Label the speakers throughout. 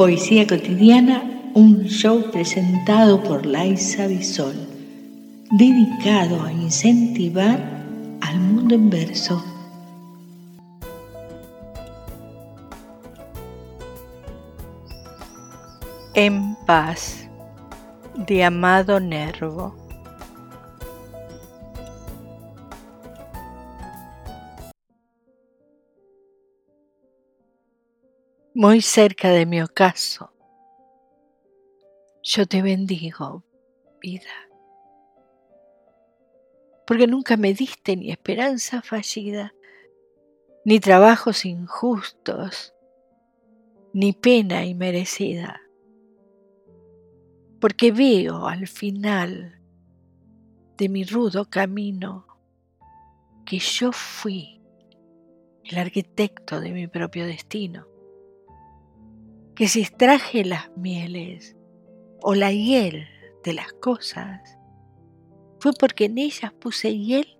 Speaker 1: Poesía Cotidiana, un show presentado por Laisa Bisol, dedicado a incentivar al mundo en verso.
Speaker 2: En paz, de Amado Nervo. Muy cerca de mi ocaso. Yo te bendigo, vida, porque nunca me diste ni esperanza fallida, ni trabajos injustos, ni pena inmerecida, porque veo al final de mi rudo camino que yo fui el arquitecto de mi propio destino que si extraje las mieles o la hiel de las cosas, fue porque en ellas puse hiel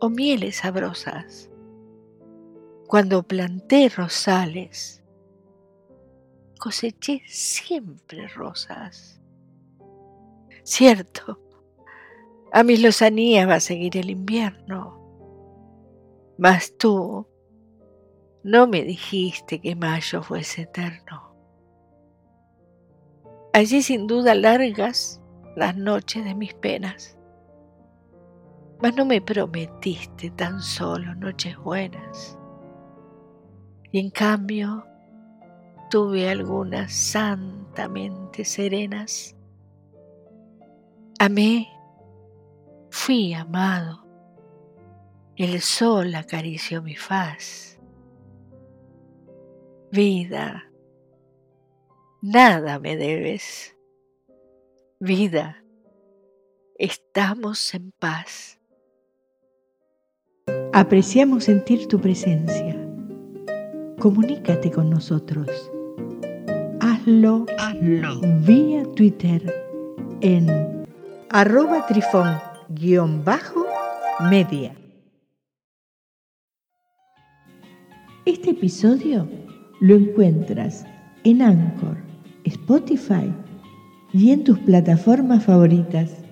Speaker 2: o mieles sabrosas. Cuando planté rosales, coseché siempre rosas. Cierto, a mis lozanías va a seguir el invierno, mas tú no me dijiste que mayo fuese eterno. Allí sin duda largas las noches de mis penas, mas no me prometiste tan solo noches buenas. Y en cambio tuve algunas santamente serenas. Amé, fui amado, el sol acarició mi faz Vida, nada me debes. Vida, estamos en paz.
Speaker 1: Apreciamos sentir tu presencia. Comunícate con nosotros. Hazlo, Hazlo. vía Twitter en arroba trifón-media. Este episodio lo encuentras en Anchor, Spotify y en tus plataformas favoritas.